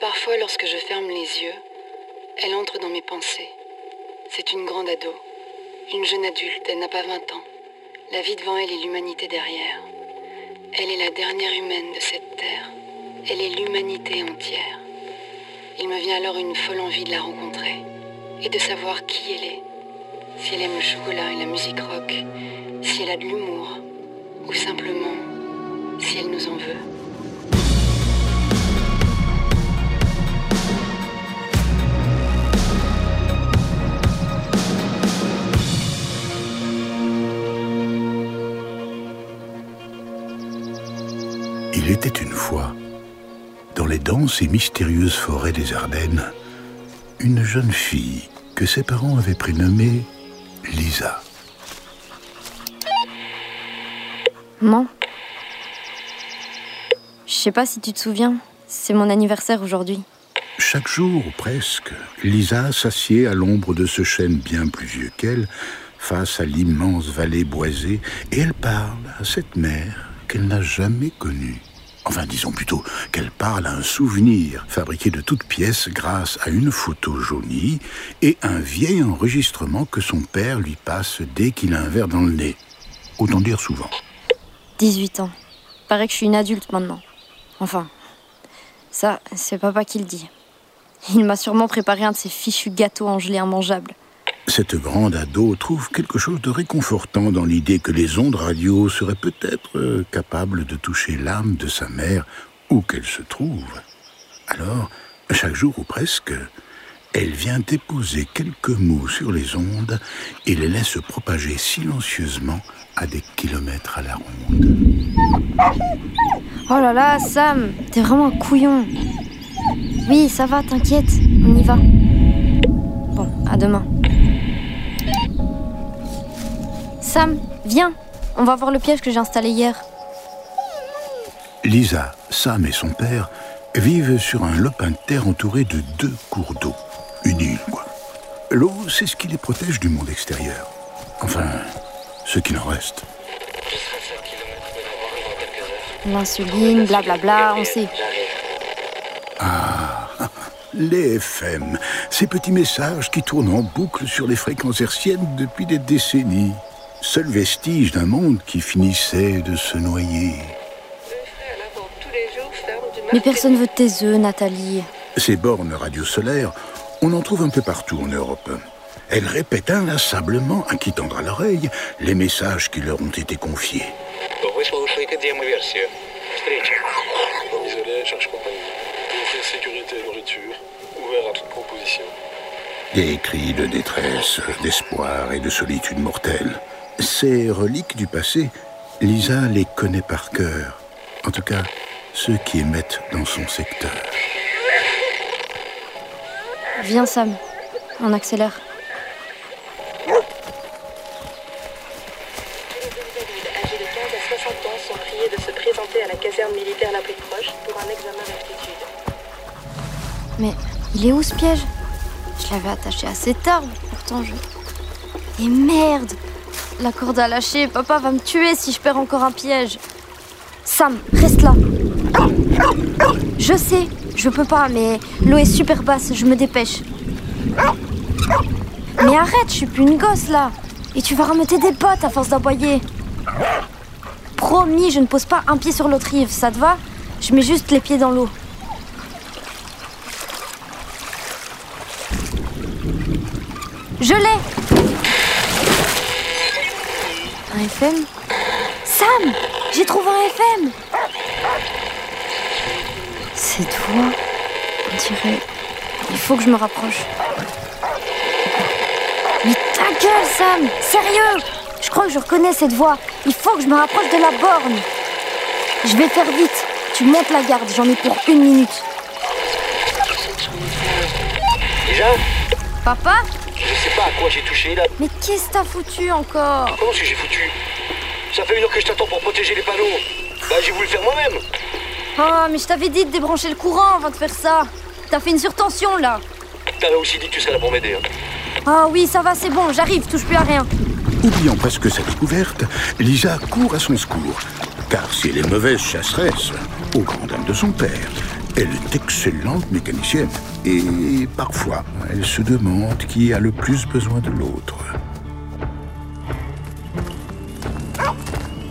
Parfois, lorsque je ferme les yeux, elle entre dans mes pensées. C'est une grande ado, une jeune adulte, elle n'a pas 20 ans. La vie devant elle et l'humanité derrière. Elle est la dernière humaine de cette terre. Elle est l'humanité entière. Il me vient alors une folle envie de la rencontrer et de savoir qui elle est. Si elle aime le chocolat et la musique rock, si elle a de l'humour, ou simplement si elle nous en veut. Dans et mystérieuses forêts des Ardennes, une jeune fille que ses parents avaient prénommée Lisa. Maman Je sais pas si tu te souviens, c'est mon anniversaire aujourd'hui. Chaque jour, ou presque, Lisa s'assied à l'ombre de ce chêne bien plus vieux qu'elle, face à l'immense vallée boisée, et elle parle à cette mère qu'elle n'a jamais connue. Enfin, disons plutôt qu'elle parle à un souvenir fabriqué de toutes pièces grâce à une photo jaunie et un vieil enregistrement que son père lui passe dès qu'il a un verre dans le nez. Autant dire souvent. 18 ans. Paraît que je suis une adulte maintenant. Enfin, ça, c'est papa qui le dit. Il m'a sûrement préparé un de ces fichus gâteaux en gelée immangeable. Cette grande ado trouve quelque chose de réconfortant dans l'idée que les ondes radio seraient peut-être euh, capables de toucher l'âme de sa mère où qu'elle se trouve. Alors, chaque jour ou presque, elle vient déposer quelques mots sur les ondes et les laisse propager silencieusement à des kilomètres à la ronde. Oh là là, Sam, t'es vraiment un couillon. Oui, ça va, t'inquiète, on y va. Bon, à demain. Sam, viens, on va voir le piège que j'ai installé hier. Lisa, Sam et son père vivent sur un lopin de terre entouré de deux cours d'eau. Une île, quoi. L'eau, c'est ce qui les protège du monde extérieur. Enfin, ce qu'il en reste. L'insuline, blablabla, on sait. Ah, les FM, ces petits messages qui tournent en boucle sur les fréquences hertziennes depuis des décennies. Seul vestige d'un monde qui finissait de se noyer. Mais personne veut tes œufs, Nathalie. Ces bornes radio solaires, on en trouve un peu partout en Europe. Elles répètent inlassablement, à qui tendra l'oreille, les messages qui leur ont été confiés. Des cris de détresse, d'espoir et de solitude mortelle. Ces reliques du passé, Lisa les connaît par cœur. En tout cas, ceux qui émettent dans son secteur. Viens, Sam. On accélère. âgés de 15 à 60 ans sont priés de se présenter à la caserne militaire la plus proche pour un examen d'aptitude. Mais il est où ce piège? Je l'avais attaché à cet arbre, pourtant je. Et merde La corde a lâché, papa va me tuer si je perds encore un piège. Sam, reste là. Je sais, je peux pas, mais l'eau est super basse, je me dépêche. Mais arrête, je suis plus une gosse là. Et tu vas remettre des bottes à force d'aboyer. Promis, je ne pose pas un pied sur l'autre rive, ça te va? Je mets juste les pieds dans l'eau. Je l'ai Un FM Sam J'ai trouvé un FM Cette voix, on dirait... Il faut que je me rapproche. Mais ta gueule, Sam Sérieux? Je crois que je reconnais cette voix. Il faut que je me rapproche de la borne. Je vais faire vite. Tu montes la garde, j'en ai pour une minute. Déjà? Papa? Pas à quoi j'ai touché là. Mais qu'est-ce que t'as foutu encore Comment est-ce que j'ai foutu Ça fait une heure que je t'attends pour protéger les panneaux. Bah j'ai voulu le faire moi-même. Ah, mais je t'avais dit de débrancher le courant avant de faire ça. T'as fait une surtension là. T'avais aussi dit que tu serais là pour m'aider. hein. Ah oui, ça va, c'est bon, j'arrive, touche plus à rien. Oubliant presque sa découverte, Lisa court à son secours. Car si elle est mauvaise chasseresse, au grand dam de son père, Elle est excellente mécanicienne. Et parfois, elle se demande qui a le plus besoin de l'autre.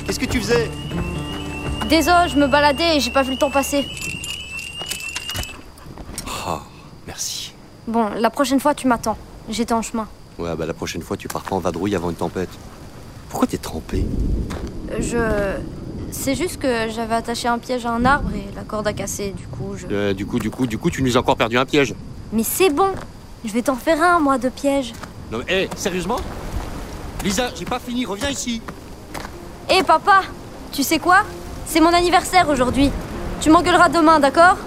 Qu'est-ce que tu faisais? Désolé, je me baladais et j'ai pas vu le temps passer. Oh, merci. Bon, la prochaine fois, tu m'attends. J'étais en chemin. Ouais, bah la prochaine fois, tu pars pas en vadrouille avant une tempête. Pourquoi t'es trempé? Euh, Je. C'est juste que j'avais attaché un piège à un arbre et la corde a cassé, du coup je. Euh, Du coup, du coup, du coup, tu nous as encore perdu un piège. Mais c'est bon Je vais t'en faire un, moi, de piège. Non mais, hé, sérieusement? Lisa, j'ai pas fini, reviens ici. Hé papa Tu sais quoi? C'est mon anniversaire aujourd'hui. Tu m'engueuleras demain, d'accord?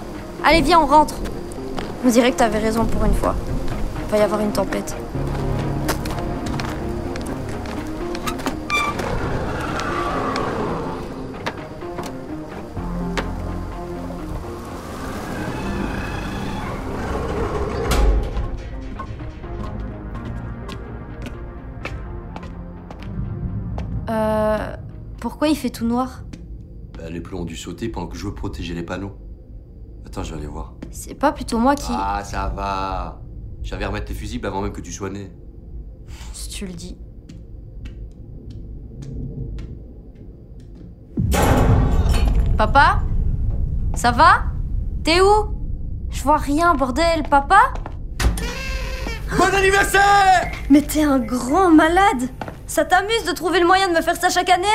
Allez, viens, on rentre. On dirait que t'avais raison pour une fois. Il va y avoir une tempête. Pourquoi il fait tout noir Bah, les plombs ont dû sauter pendant que je veux protéger les panneaux. Attends, je vais aller voir. C'est pas plutôt moi qui. Ah, ça va. J'avais à remettre tes fusibles avant même que tu sois né. Si tu le dis. Papa? Ça va? T'es où? Je vois rien, bordel. Papa? Bon anniversaire Mais t'es un grand malade Ça t'amuse de trouver le moyen de me faire ça chaque année?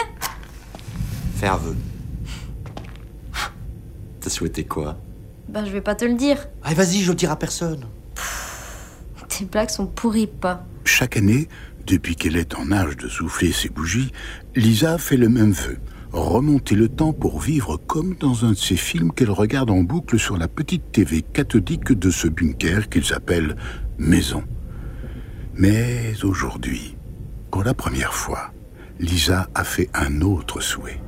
Vœu. T'as souhaité quoi? Bah, je vais pas te le dire. Allez, vas-y, je le dirai à personne. Tes blagues sont pourries, pas. Chaque année, depuis qu'elle est en âge de souffler ses bougies, Lisa fait le même vœu. Remonter le temps pour vivre comme dans un de ces films qu'elle regarde en boucle sur la petite TV cathodique de ce bunker qu'ils appellent Maison. Mais aujourd'hui, pour la première fois, Lisa a fait un autre souhait.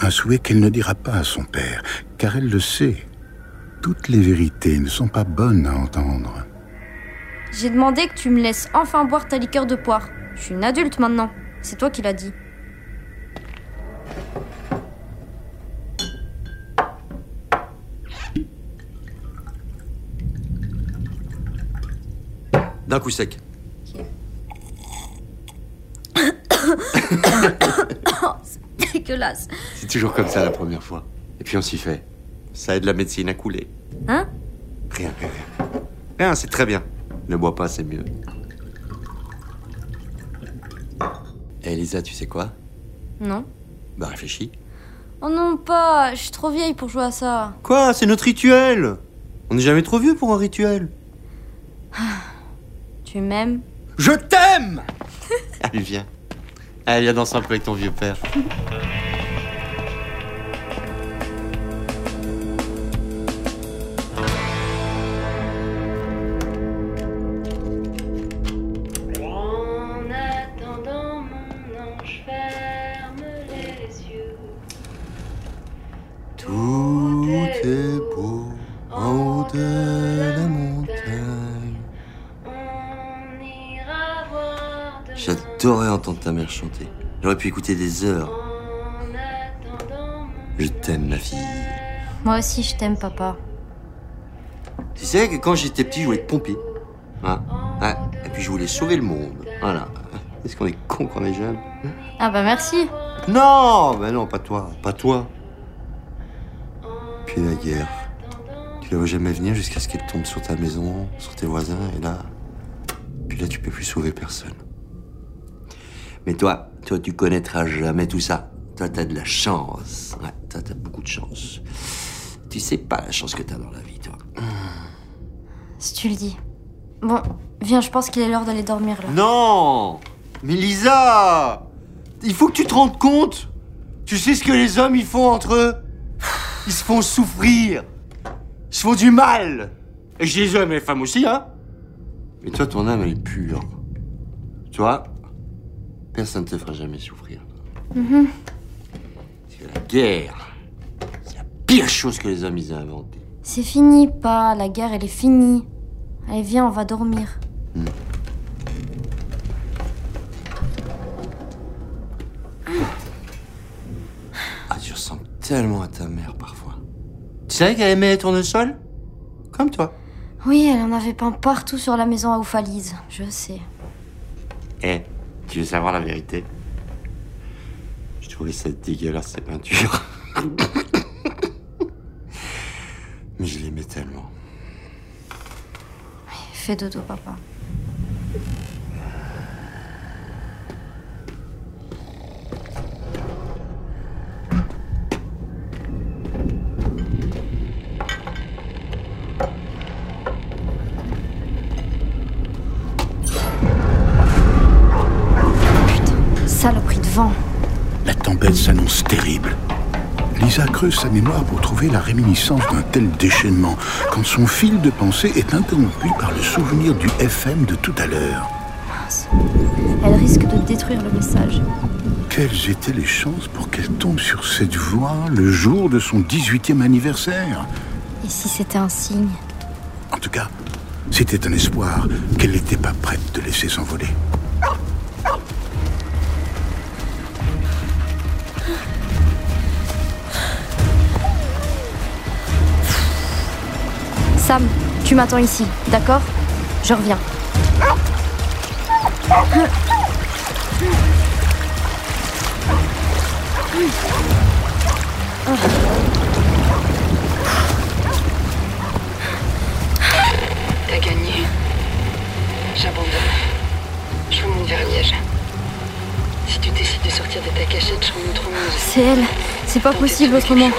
Un souhait qu'elle ne dira pas à son père, car elle le sait. Toutes les vérités ne sont pas bonnes à entendre. J'ai demandé que tu me laisses enfin boire ta liqueur de poire. Je suis une adulte maintenant. C'est toi qui l'as dit. D'un coup sec. Dégueulasse. C'est toujours comme ça la première fois. Et puis on s'y fait. Ça aide la médecine à couler. Hein? Rien, rien, rien. Rien, c'est très bien. Ne bois pas, c'est mieux. Eh, Elisa, tu sais quoi? Non. Bah réfléchis. Oh non, pas. Je suis trop vieille pour jouer à ça. Quoi? C'est notre rituel On n'est jamais trop vieux pour un rituel. Tu m'aimes? Je t'aime Allez, viens. Allez, viens danser un peu avec ton vieux père. J'adorais entendre ta mère chanter. J'aurais pu écouter des heures. Je t'aime, ma fille. Moi aussi, je t'aime, papa. Tu sais que quand j'étais petit, je voulais être pompier. Hein? Ouais. Et puis je voulais sauver le monde. Voilà. Est-ce qu'on est con quand on est jeune? Ah bah merci. Non, ben non, pas toi, pas toi. Puis la guerre. Tu la vois jamais venir jusqu'à ce qu'elle tombe sur ta maison, sur tes voisins, et là. Puis là, tu peux plus sauver personne. Mais toi, toi, tu connaîtras jamais tout ça. Toi, t'as de la chance. Ouais, toi, t'as beaucoup de chance. Tu sais pas la chance que t'as dans la vie, toi. Si tu le dis. Bon, viens, je pense qu'il est l'heure d'aller dormir là. Non Mais Lisa Il faut que tu te rendes compte Tu sais ce que les hommes ils font entre eux? Ils se font souffrir Ils se font du mal Et je les hommes et les femmes aussi, hein Mais toi, ton âme, elle est pure. Tu vois? Personne ne te fera jamais souffrir. Parce que la guerre, c'est la pire chose que les hommes ils aient inventée. C'est fini, pas. La guerre, elle est finie. Allez, viens, on va dormir. Ah, tu ressembles tellement à ta mère parfois. Tu savais qu'elle aimait les tournesols? Comme toi. Oui, elle en avait peint partout sur la maison à Oufalise. Je sais. Eh, tu veux savoir la vérité? Je trouvais ça dégueulasse, ces peintures. Mais je l'aimais tellement. Fais dodo, papa. Saloperie de vent. La tempête s'annonce terrible. Lisa creuse sa mémoire pour trouver la réminiscence d'un tel déchaînement, quand son fil de pensée est interrompu par le souvenir du FM de tout à l'heure. Mince. Elle risque de détruire le message. Quelles étaient les chances pour qu'elle tombe sur cette voie le jour de son 18e anniversaire? Et si c'était un signe? En tout cas, c'était un espoir qu'elle n'était pas prête de laisser s'envoler. Sam, tu m'attends ici, d'accord? Je reviens. T'as gagné. J'abandonne. Je remonte vers Liège. Si tu décides de sortir de ta cachette, je autre monde. C'est elle. C'est pas possible autrement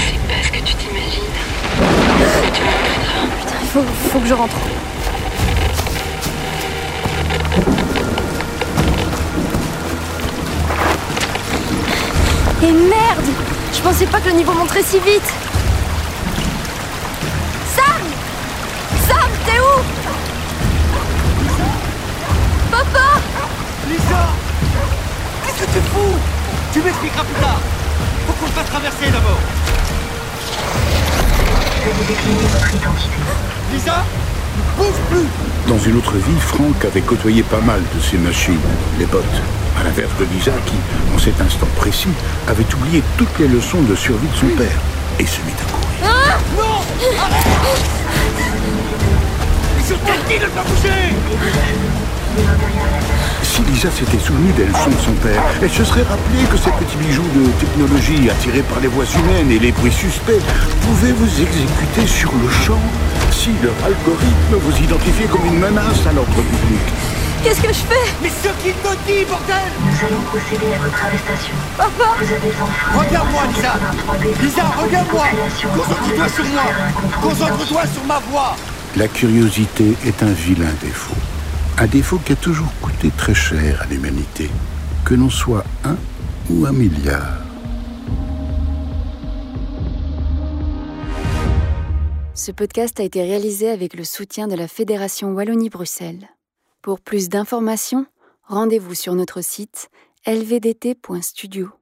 sais pas ce que tu t'imagines. Mais tu me regretteras. Putain, il faut, faut que je rentre. Et merde! Je pensais pas que le niveau monterait si vite! Sam! Sam, t'es où? Papa! Lisa! Qu'est-ce que tu fous? Tu m'expliqueras plus tard. Faut qu'on se fasse traverser d'abord Lisa Bouge plus Dans une autre vie, Franck avait côtoyé pas mal de ces machines, les bottes. À l'inverse de Lisa qui, en cet instant précis, avait oublié toutes les leçons de survie de son père et se mit à courir. Mais je t'ai dit de ne pas bouger? Si Lisa s'était souvenue des leçons de son père, elle se serait rappelé que ces petits bijoux de technologie attirés par les voix humaines et les bruits suspects pouvaient vous exécuter sur le champ si leur algorithme vous identifiait comme une menace à l'ordre public. Qu'est-ce que je fais? Mais ce qu'il te dit, bordel! Nous allons procéder à votre arrestation. Papa Vous avez Regarde-moi, Lisa. principes d'un 3D Lisa, regarde-moi. Concentre-toi sur moi. Concentre-toi sur ma voix. La curiosité est un vilain défaut. Un défaut qui a toujours très cher à l'humanité, que l'on soit un ou un milliard. Ce podcast a été réalisé avec le soutien de la Fédération Wallonie-Bruxelles. Pour plus d'informations, rendez-vous sur notre site lvdt.studio.